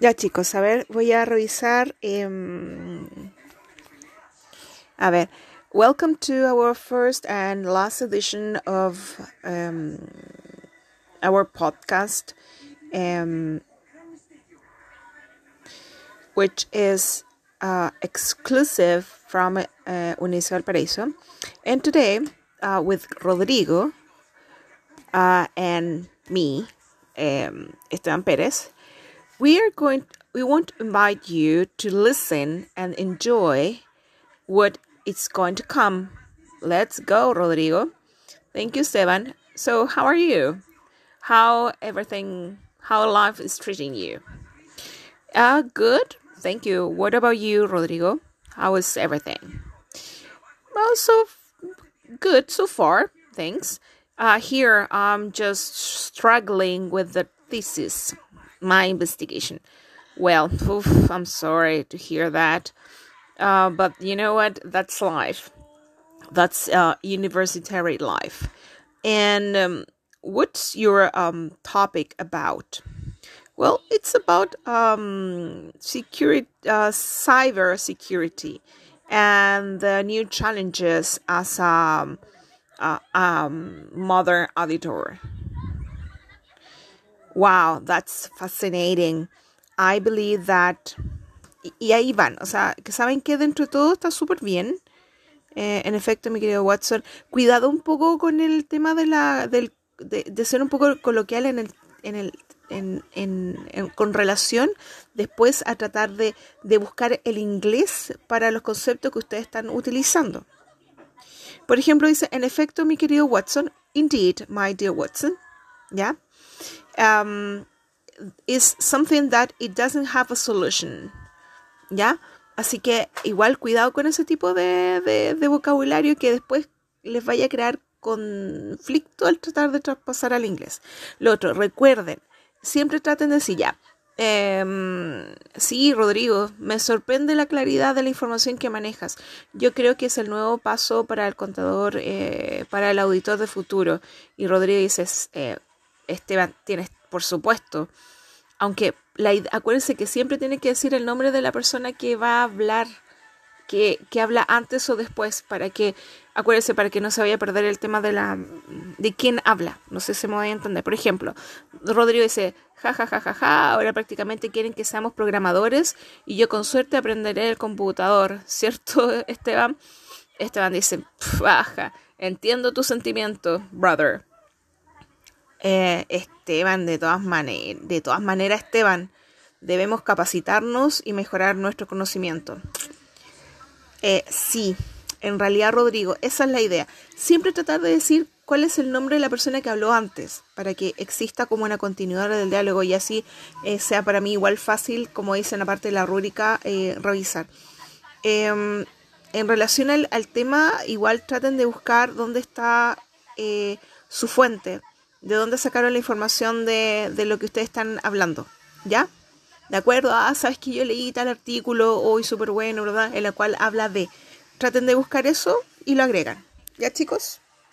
Ya chicos, a ver, voy a revisar. Um, a ver, welcome to our first and last edition of um, our podcast, um, which is uh, exclusive from uh, Unicio Valparaíso. And today, uh, with Rodrigo uh, and me, um, Esteban Perez, we are going we want to invite you to listen and enjoy what is going to come. Let's go, Rodrigo. Thank you, Esteban. So, how are you? How everything, how life is treating you? Uh, good. Thank you. What about you, Rodrigo? How is everything? Well, so good so far. Thanks. Uh, here I'm just struggling with the thesis my investigation. Well, oof, I'm sorry to hear that. Uh, but you know what? That's life. That's uh, university life. And um, what's your um, topic about? Well, it's about um, security, uh, cyber security, and the new challenges as a, a um, modern auditor. Wow, that's fascinating. I believe that. Y, ahí van, o sea, que saben que dentro de todo está súper bien. Eh, en efecto, mi querido Watson, cuidado un poco con el tema de la del, de, ser un poco coloquial en el, en el en, en, en, con relación después a tratar de, de buscar el inglés para los conceptos que ustedes están utilizando. Por ejemplo, dice, en efecto, mi querido Watson, indeed, my dear Watson, ¿ya? um, is something that it doesn't have a solution. ¿Ya? Así que igual cuidado con ese tipo de, de, vocabulario que después les vaya a crear conflicto al tratar de traspasar al inglés. Lo otro, recuerden, siempre traten de decir ya. Eh, sí, Rodrigo, me sorprende la claridad de la información que manejas. Yo creo que es el nuevo paso para el contador, eh, para el auditor de futuro. Y Rodrigo dice, eh, Esteban, tienes, por supuesto. Aunque la, acuérdense que siempre tiene que decir el nombre de la persona que va a hablar, que, que habla antes o después, para que, acuérdense, para que no se vaya a perder el tema de la de quién habla. No sé si me voy a entender. Por ejemplo, Rodrigo dice, ja, ja, ja, ja, ja, ahora prácticamente quieren que seamos programadores y yo con suerte aprenderé el computador, ¿cierto, Esteban? Esteban dice, baja, entiendo tu sentimiento, brother. Eh, Esteban, de todas, maneras, de todas maneras, Esteban, debemos capacitarnos y mejorar nuestro conocimiento. Eh, sí, en realidad, Rodrigo, esa es la idea. Siempre tratar de decir cuál es el nombre de la persona que habló antes, para que exista como una continuidad del diálogo y así eh, sea para mí igual fácil, como dice en la parte de la rúbrica, eh, revisar. Em, en relación al, al, tema, igual traten de buscar dónde está eh, su fuente de dónde sacaron la información de, de lo que ustedes están hablando, ¿ya? ¿De acuerdo? Ah, sabes que yo leí tal artículo hoy súper bueno, ¿verdad? En el cual habla de. Traten de buscar eso y lo agregan. ¿Ya, chicos?